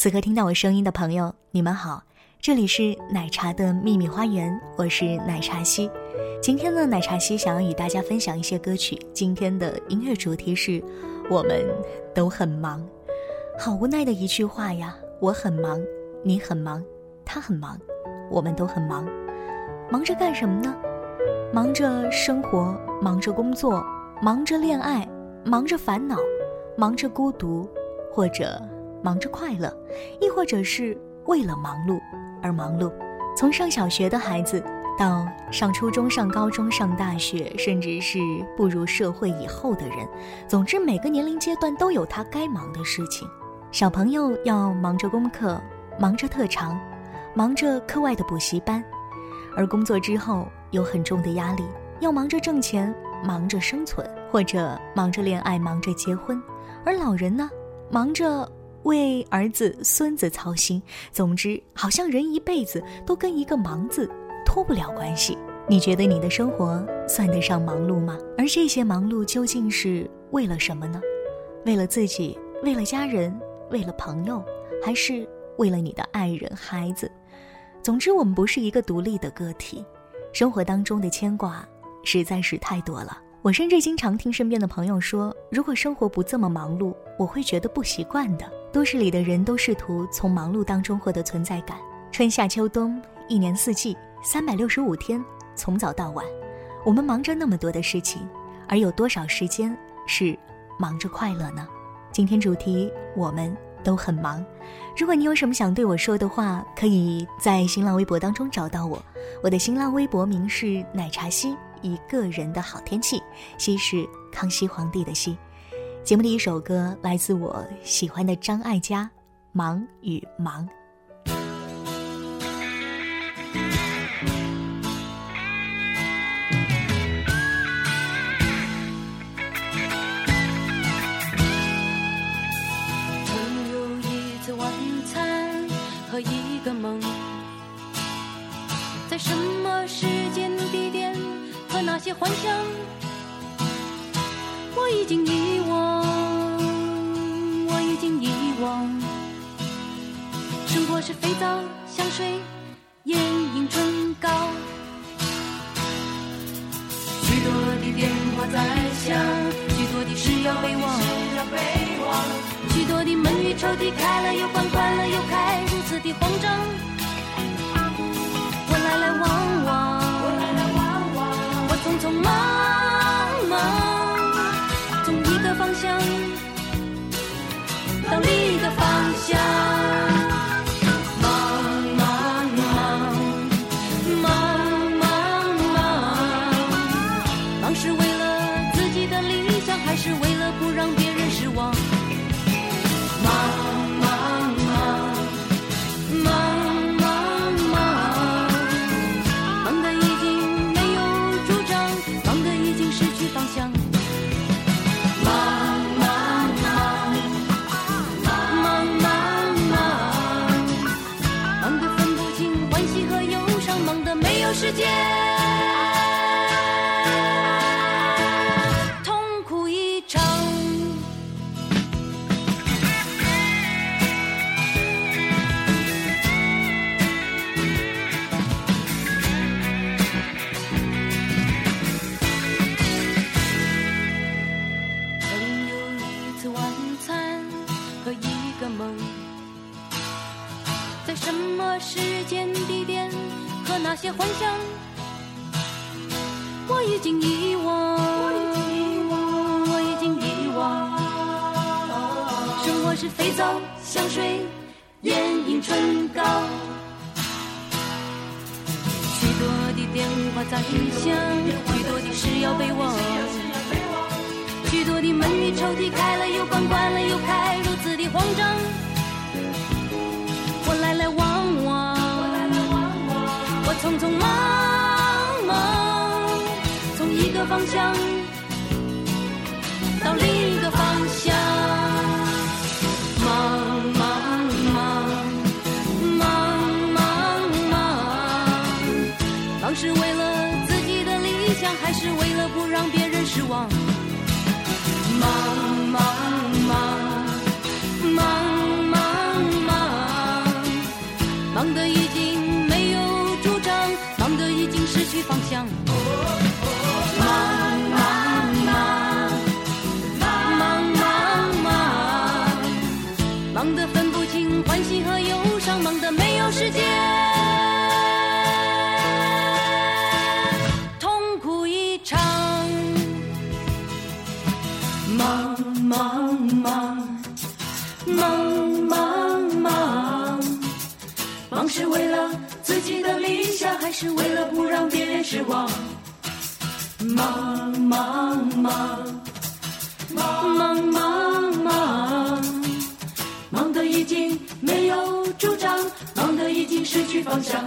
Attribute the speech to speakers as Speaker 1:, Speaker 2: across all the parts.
Speaker 1: 此刻听到我声音的朋友，你们好，这里是奶茶的秘密花园，我是奶茶西。今天呢，奶茶西想要与大家分享一些歌曲。今天的音乐主题是：我们都很忙，好无奈的一句话呀！我很忙，你很忙，他很忙，我们都很忙。忙着干什么呢？忙着生活，忙着工作，忙着恋爱，忙着烦恼，忙着孤独，或者忙着快乐，亦或者是为了忙碌而忙碌。从上小学的孩子。到上初中、上高中、上大学，甚至是步入社会以后的人，总之每个年龄阶段都有他该忙的事情。小朋友要忙着功课，忙着特长，忙着课外的补习班；而工作之后有很重的压力，要忙着挣钱，忙着生存，或者忙着恋爱，忙着结婚。而老人呢，忙着为儿子、孙子操心。总之，好像人一辈子都跟一个“忙”字。脱不了关系，你觉得你的生活算得上忙碌吗？而这些忙碌究竟是为了什么呢？为了自己，为了家人，为了朋友，还是为了你的爱人、孩子？总之，我们不是一个独立的个体，生活当中的牵挂实在是太多了。我甚至经常听身边的朋友说，如果生活不这么忙碌，我会觉得不习惯的。都市里的人都试图从忙碌当中获得存在感，春夏秋冬，一年四季。三百六十五天，从早到晚，我们忙着那么多的事情，而有多少时间是忙着快乐呢？今天主题我们都很忙。如果你有什么想对我说的话，可以在新浪微博当中找到我。我的新浪微博名是奶茶西，一个人的好天气，西是康熙皇帝的西。节目的一首歌来自我喜欢的张艾嘉忙与忙。曾
Speaker 2: 有一次晚餐和一个梦。在什么时间地点和那些幻想我已经遗忘，我已经遗忘。生活是肥皂、香水、眼影、唇膏。许多的电话在响，许多的事要备忘，许多的门与抽屉开了又关，关了又开，如此的慌张。我来来往往。我已经遗忘，我已经遗忘，我已经遗忘。生活是肥皂、香水、眼影、唇膏，许多的电话在响，许多的事要备忘，许多的门与抽屉开了又关，关了又开，如此的慌张。我来来往往，我匆匆个方向到另一个方向，忙忙忙，忙忙忙，忙是为了自己的理想，还是为了不让别人失望？忙，忙忙忙，忙忙忙忙，忙得已经没有主张，忙得已经失去方向。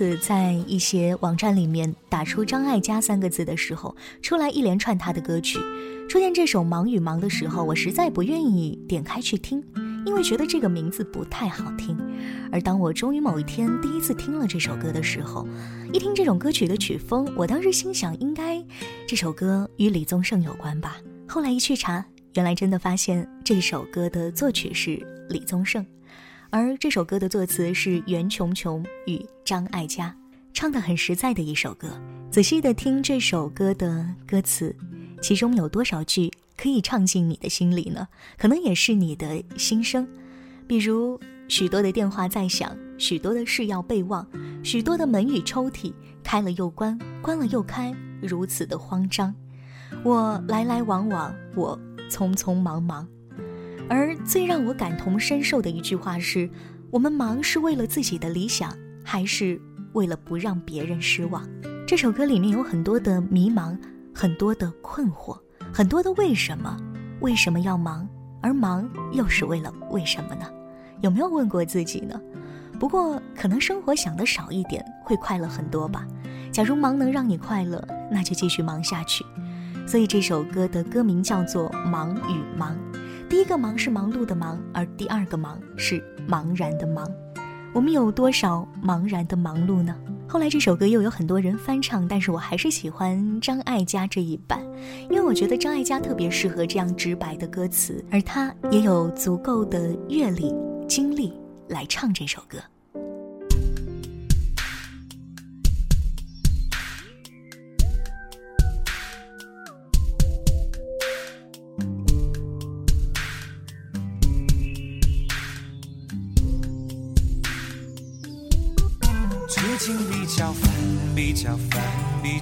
Speaker 1: 次在一些网站里面打出张艾嘉三个字的时候，出来一连串她的歌曲。出现这首《忙与忙》的时候，我实在不愿意点开去听，因为觉得这个名字不太好听。而当我终于某一天第一次听了这首歌的时候，一听这种歌曲的曲风，我当时心想，应该这首歌与李宗盛有关吧。后来一去查，原来真的发现这首歌的作曲是李宗盛。而这首歌的作词是袁琼琼与张艾嘉，唱的很实在的一首歌。仔细的听这首歌的歌词，其中有多少句可以唱进你的心里呢？可能也是你的心声。比如许多的电话在响，许多的事要备忘，许多的门与抽屉开了又关，关了又开，如此的慌张。我来来往往，我匆匆忙忙。而最让我感同身受的一句话是：我们忙是为了自己的理想，还是为了不让别人失望？这首歌里面有很多的迷茫，很多的困惑，很多的为什么？为什么要忙？而忙又是为了为什么呢？有没有问过自己呢？不过可能生活想的少一点，会快乐很多吧。假如忙能让你快乐，那就继续忙下去。所以这首歌的歌名叫做《忙与忙》。第一个忙是忙碌的忙，而第二个忙是茫然的忙。我们有多少茫然的忙碌呢？后来这首歌又有很多人翻唱，但是我还是喜欢张艾嘉这一版，因为我觉得张艾嘉特别适合这样直白的歌词，而她也有足够的阅历、经历来唱这首歌。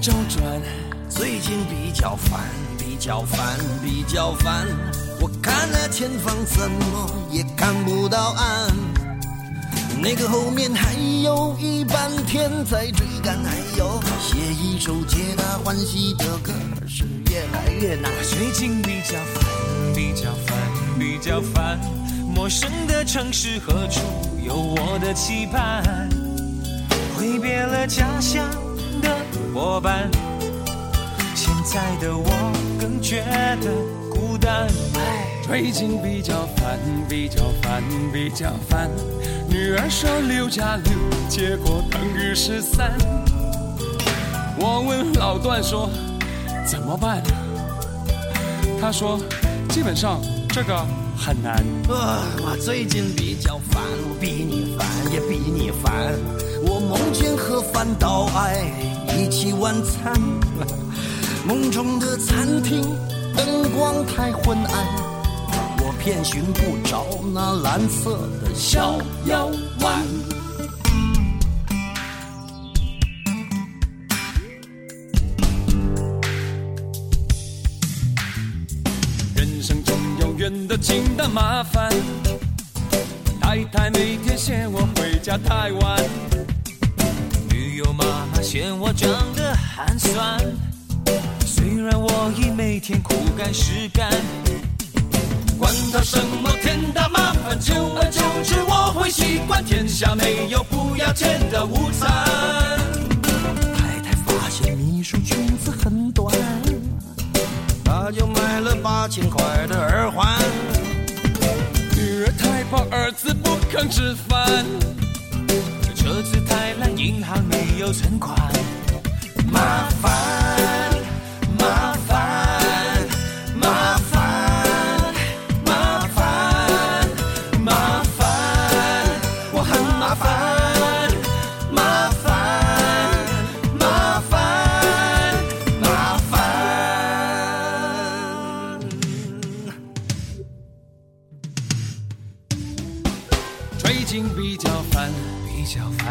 Speaker 3: 周转。
Speaker 4: 最近比较烦，比较烦，比较烦。我看那前方怎么也看不到岸，那个后面还有一半天在追赶，还有写一首皆大欢喜的歌是越来越难。
Speaker 5: 最近比较烦，比较烦，比较烦。陌生的城市何处有我的期盼？挥别了家乡伙伴。现在的我更觉得孤单。
Speaker 3: 最近比较烦，比较烦，比较烦。女儿说六加六，结果等于十三。我问老段说怎么办？他说基本上这个很难。
Speaker 4: 啊，我最近比较烦，我比你烦也比你烦。我梦见和范岛爱一起晚餐。梦中的餐厅灯光太昏暗，我偏寻不着那蓝色的小腰弯。
Speaker 3: 人生中有远的近的麻烦，太太每天嫌我回家太晚，
Speaker 5: 女友妈妈嫌我长得寒酸。虽然我已每天苦干实干，
Speaker 4: 管他什么天大麻烦，久而久之我会习惯。天下没有不要钱的午餐。太太发现秘书裙子很短，她就买了八千块的耳环。
Speaker 3: 女儿太胖，儿子不肯吃饭。
Speaker 5: 车子太烂，银行没有存款。
Speaker 4: 麻烦，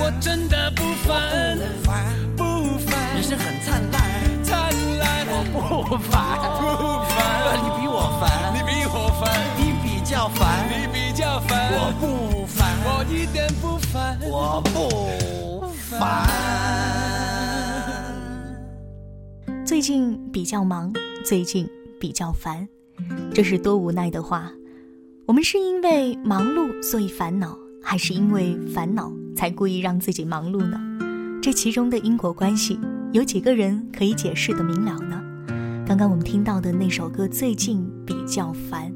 Speaker 3: 我真的不烦，
Speaker 4: 不烦。
Speaker 3: 不烦，
Speaker 4: 人生很灿烂，
Speaker 3: 灿烂，
Speaker 4: 不烦，
Speaker 3: 不烦，
Speaker 4: 你比我烦，
Speaker 3: 你比我烦，
Speaker 4: 你比较烦，
Speaker 3: 你比较烦，
Speaker 4: 我不烦，
Speaker 3: 我一点不烦，
Speaker 4: 我不烦。
Speaker 1: 最近比较忙，最近比较烦，这是多无奈的话。我们是因为忙碌所以烦恼，还是因为烦恼才故意让自己忙碌呢？这其中的因果关系，有几个人可以解释的明了呢？刚刚我们听到的那首歌《最近比较烦》，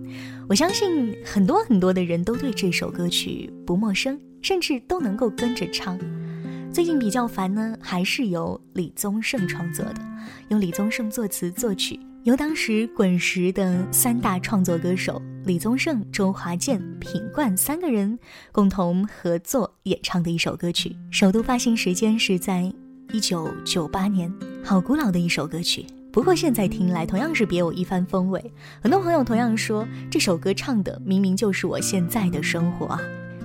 Speaker 1: 我相信很多很多的人都对这首歌曲不陌生，甚至都能够跟着唱。最近比较烦呢，还是由李宗盛创作的，由李宗盛作词作曲，由当时滚石的三大创作歌手李宗盛、周华健、品冠三个人共同合作演唱的一首歌曲。首度发行时间是在一九九八年，好古老的一首歌曲。不过现在听来同样是别有一番风味。很多朋友同样说，这首歌唱的明明就是我现在的生活啊。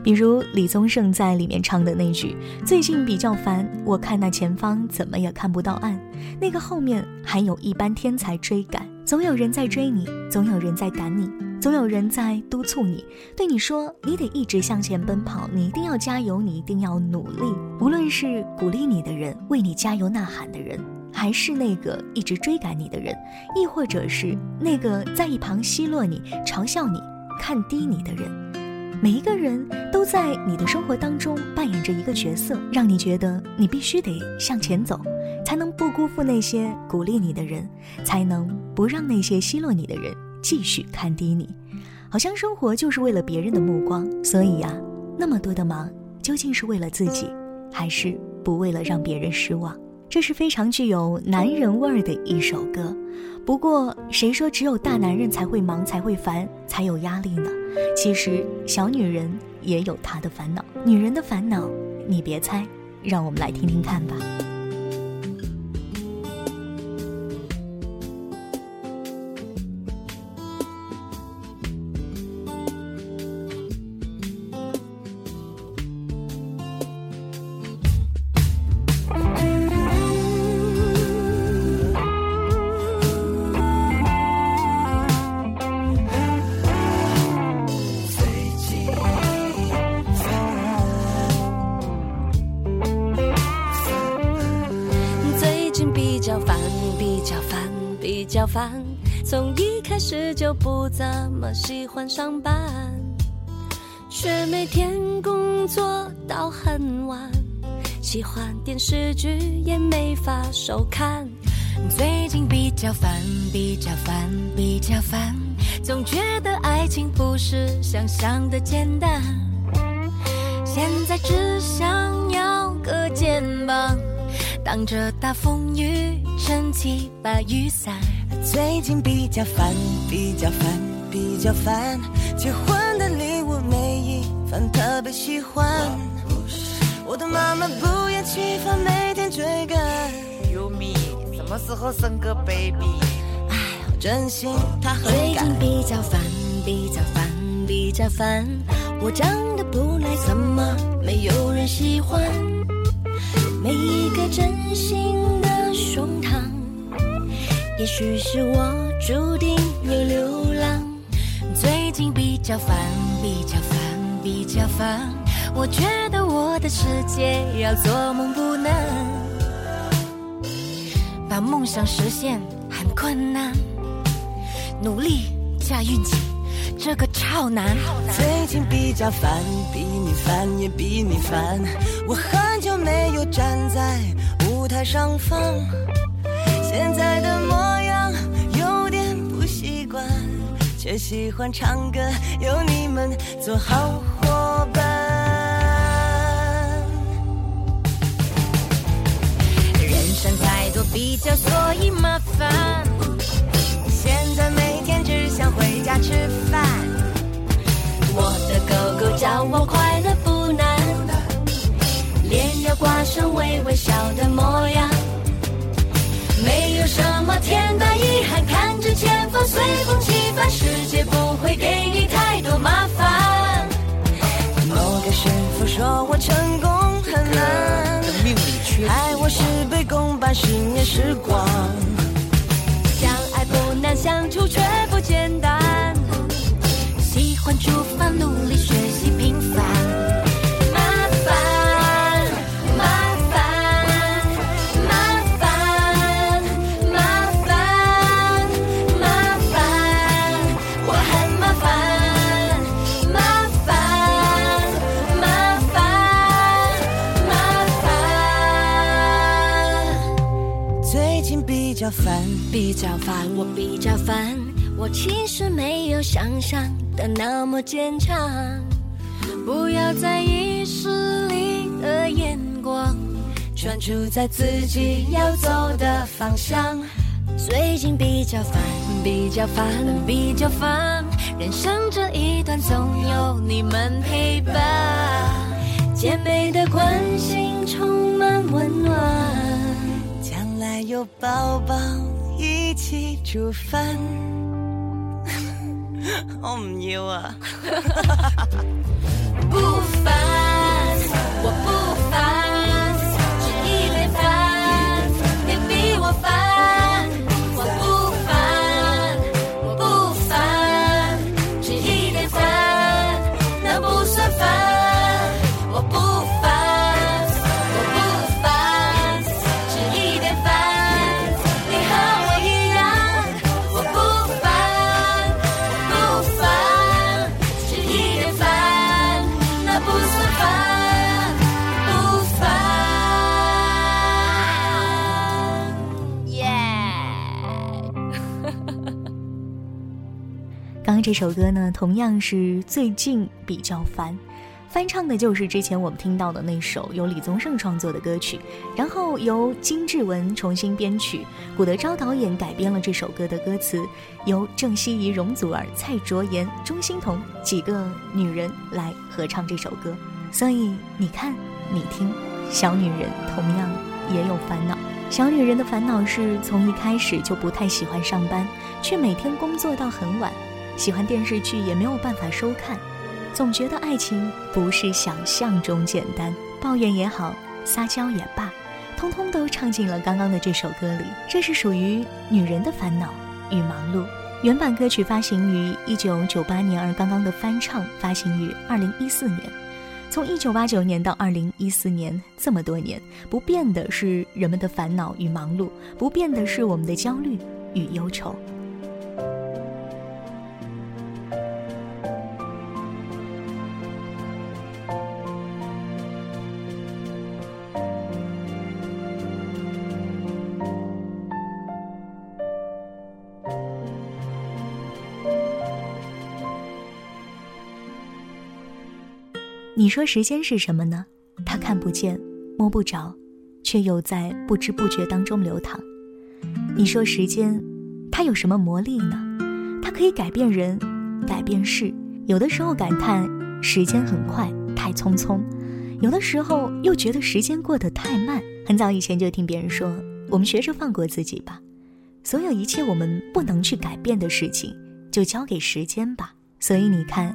Speaker 1: 比如李宗盛在里面唱的那句“最近比较烦，我看那前方怎么也看不到岸”，那个后面还有一班天才追赶，总有人在追你，总有人在赶你，总有人在督促你，对你说你得一直向前奔跑，你一定要加油，你一定要努力。无论是鼓励你的人，为你加油呐喊的人，还是那个一直追赶你的人，亦或者是那个在一旁奚落你、嘲笑你、看低你的人？每一个人都在你的生活当中扮演着一个角色，让你觉得你必须得向前走，才能不辜负那些鼓励你的人，才能不让那些奚落你的人继续看低你。好像生活就是为了别人的目光，所以呀，那么多的忙，究竟是为了自己，还是不为了让别人失望？这是非常具有男人味儿的一首歌。不过，谁说只有大男人才会忙、才会烦、才有压力呢？其实，小女人也有她的烦恼。女人的烦恼，你别猜，让我们来听听看吧。
Speaker 6: 就不怎么喜欢上班，却每天工作到很晚，喜欢电视剧也没法收看。最近比较烦，比较烦，比较烦，总觉得爱情不是想象的简单。现在只想要个肩膀，挡着大风雨，撑起把雨伞。
Speaker 7: 最近比较烦，比较烦，比较烦。结婚的礼物每一份特别喜欢。我的妈妈不厌其烦，每天追赶。
Speaker 4: 优米，什么时候生个 baby？
Speaker 7: 哎，好真心，她很
Speaker 6: 最
Speaker 7: 敢
Speaker 6: 近。比较烦，比较烦，比较烦。我长得不赖，怎么没有人喜欢？每一个真心的胸膛，也许是我注定要流浪。最近比较烦，比较烦，比较烦。我觉得我的世界要做梦不难，把梦想实现很困难。努力加运气，这个超难。
Speaker 7: 最近比较烦，比你烦也比你烦。我很久没有站在舞台上方，现在的模样有点不习惯，却喜欢唱歌，有你们做好伙伴。
Speaker 6: 人生太多比较，所以麻烦。
Speaker 7: 现在每天只想回家吃饭。
Speaker 6: 我的狗狗叫我快乐不难，脸要挂上微微笑的模样。天大遗憾，看着前方随风起帆，世界不会给你太多麻烦。
Speaker 7: 某个师傅说我成功很难，
Speaker 4: 命里缺
Speaker 7: 爱我事倍功半，十年时光。
Speaker 6: 相爱不难，相处却不简单。喜欢出发，努力学
Speaker 7: 比较烦，
Speaker 6: 我比较烦，我其实没有想象的那么坚强。不要在意势力的眼光，
Speaker 7: 专注在自己要走的方向。
Speaker 6: 最近比较烦，比较烦，比较烦。人生这一段总有你们陪伴，姐妹的关心充满温暖。
Speaker 7: 将来有宝宝一起煮饭。我唔要啊！
Speaker 6: 不烦，我不
Speaker 1: 刚刚这首歌呢，同样是最近比较烦。翻唱的就是之前我们听到的那首由李宗盛创作的歌曲，然后由金志文重新编曲，古德昭导演改编了这首歌的歌词，由郑希怡、容祖儿、蔡卓妍、钟欣桐几个女人来合唱这首歌。所以你看，你听，小女人同样也有烦恼。小女人的烦恼是从一开始就不太喜欢上班，却每天工作到很晚，喜欢电视剧也没有办法收看。总觉得爱情不是想象中简单，抱怨也好，撒娇也罢，通通都唱进了刚刚的这首歌里。这是属于女人的烦恼与忙碌。原版歌曲发行于一九九八年，而刚刚的翻唱发行于二零一四年。从一九八九年到二零一四年，这么多年，不变的是人们的烦恼与忙碌，不变的是我们的焦虑与忧愁。你说时间是什么呢？它看不见，摸不着，却又在不知不觉当中流淌。你说时间，它有什么魔力呢？它可以改变人，改变事。有的时候感叹时间很快，太匆匆；有的时候又觉得时间过得太慢。很早以前就听别人说，我们学着放过自己吧。所有一切我们不能去改变的事情，就交给时间吧。所以你看，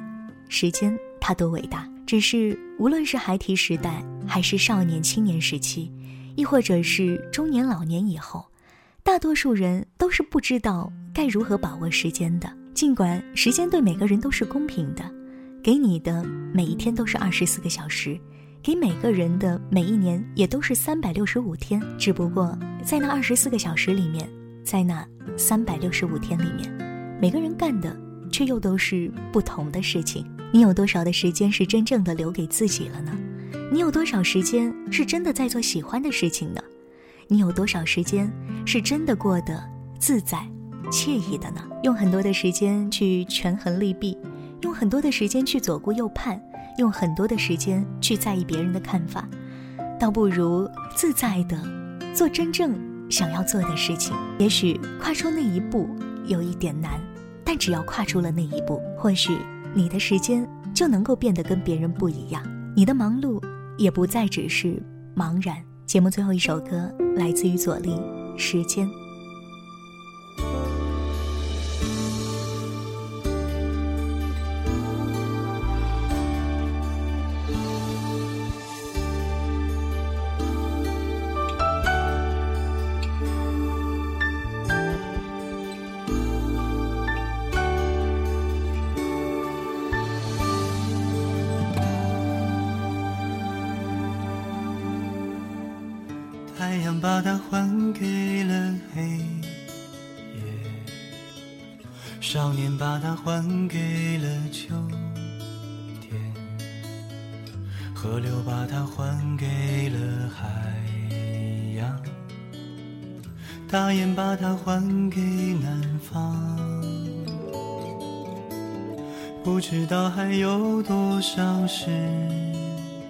Speaker 1: 时间它多伟大。只是，无论是孩提时代，还是少年青年时期，亦或者是中年老年以后，大多数人都是不知道该如何把握时间的。尽管时间对每个人都是公平的，给你的每一天都是二十四个小时，给每个人的每一年也都是三百六十五天。只不过，在那二十四个小时里面，在那三百六十五天里面，每个人干的却又都是不同的事情。你有多少的时间是真正的留给自己了呢？你有多少时间是真的在做喜欢的事情呢？你有多少时间是真的过得自在、惬意的呢？用很多的时间去权衡利弊，用很多的时间去左顾右盼，用很多的时间去在意别人的看法，倒不如自在的做真正想要做的事情。也许跨出那一步有一点难，但只要跨出了那一步，或许。你的时间就能够变得跟别人不一样，你的忙碌也不再只是茫然。节目最后一首歌来自于左立，《时间》。
Speaker 8: 河流把它还给了海洋，大雁把它还给南方。不知道还有多少时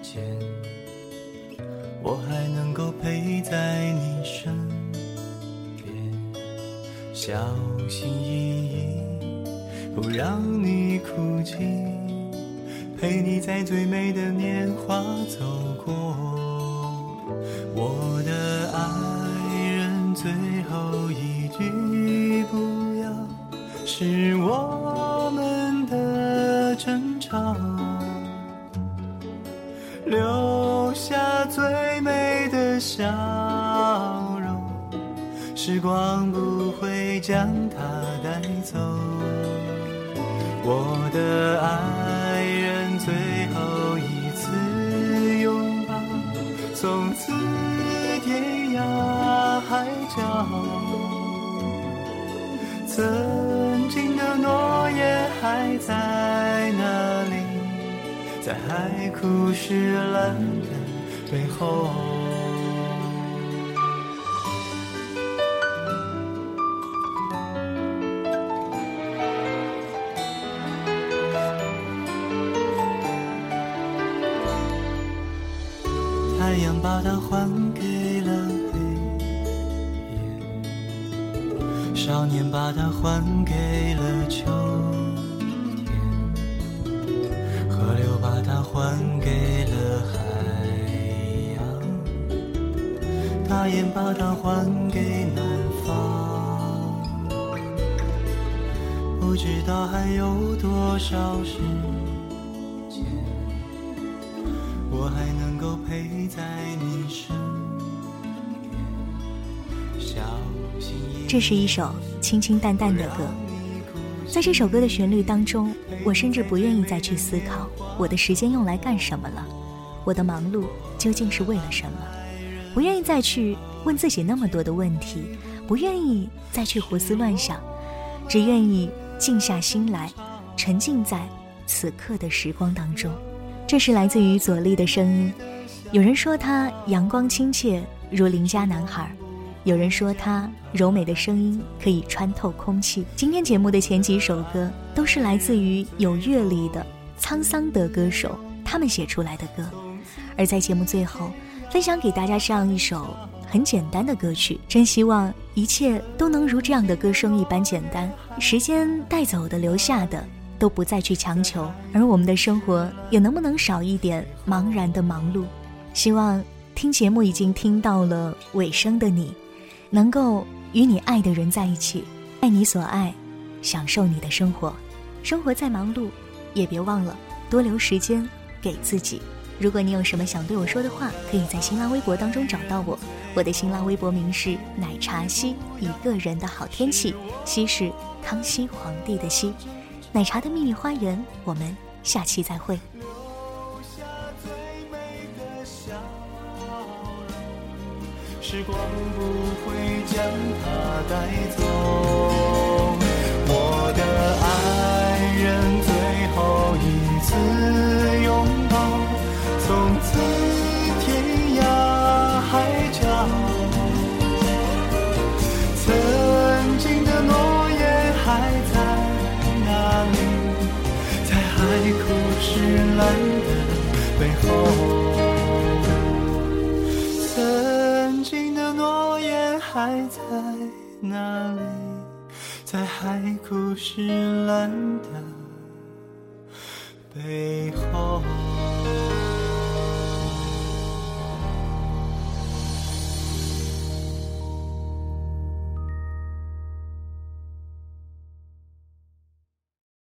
Speaker 8: 间。我还能够陪在你身边，小心翼翼，不让你哭泣，陪你在最美的年华走过。我的爱人，最后一句不要，是我们的争吵。留下最美的笑容，时光不会将它带走。我的爱人，最后一次拥抱，从此天涯海角。曾经的诺言还在哪里？在海枯石烂的背后。把它还给了黑夜，少年把它还给了秋天，河流把它还给了海洋，大雁把它还给南方。不知道还有多少时
Speaker 1: 这是一首清清淡淡的歌，在这首歌的旋律当中，我甚至不愿意再去思考我的时间用来干什么了，我的忙碌究竟是为了什么？不愿意再去问自己那么多的问题，不愿意再去胡思乱想，只愿意静下心来，沉浸在此刻的时光当中。这是来自于左立的声音。有人说他阳光亲切如邻家男孩，有人说他柔美的声音可以穿透空气。今天节目的前几首歌都是来自于有阅历的沧桑的歌手他们写出来的歌，而在节目最后，分享给大家这样一首很简单的歌曲。真希望一切都能如这样的歌声一般简单，时间带走的、留下的。都不再去强求，而我们的生活也能不能少一点茫然的忙碌？希望听节目已经听到了尾声的你，能够与你爱的人在一起，爱你所爱，享受你的生活。生活再忙碌，也别忘了多留时间给自己。如果你有什么想对我说的话，可以在新浪微博当中找到我。我的新浪微博名是奶茶西，一个人的好天气，西是康熙皇帝的西。奶茶的秘密花园，我们下期再会。
Speaker 8: 留下最美的笑时光不会将它带走。我的爱人，最后一次拥抱，从此天涯海角。曾经的诺言还在哪里？在海枯石烂的背后。哪里？在海枯石烂的背后。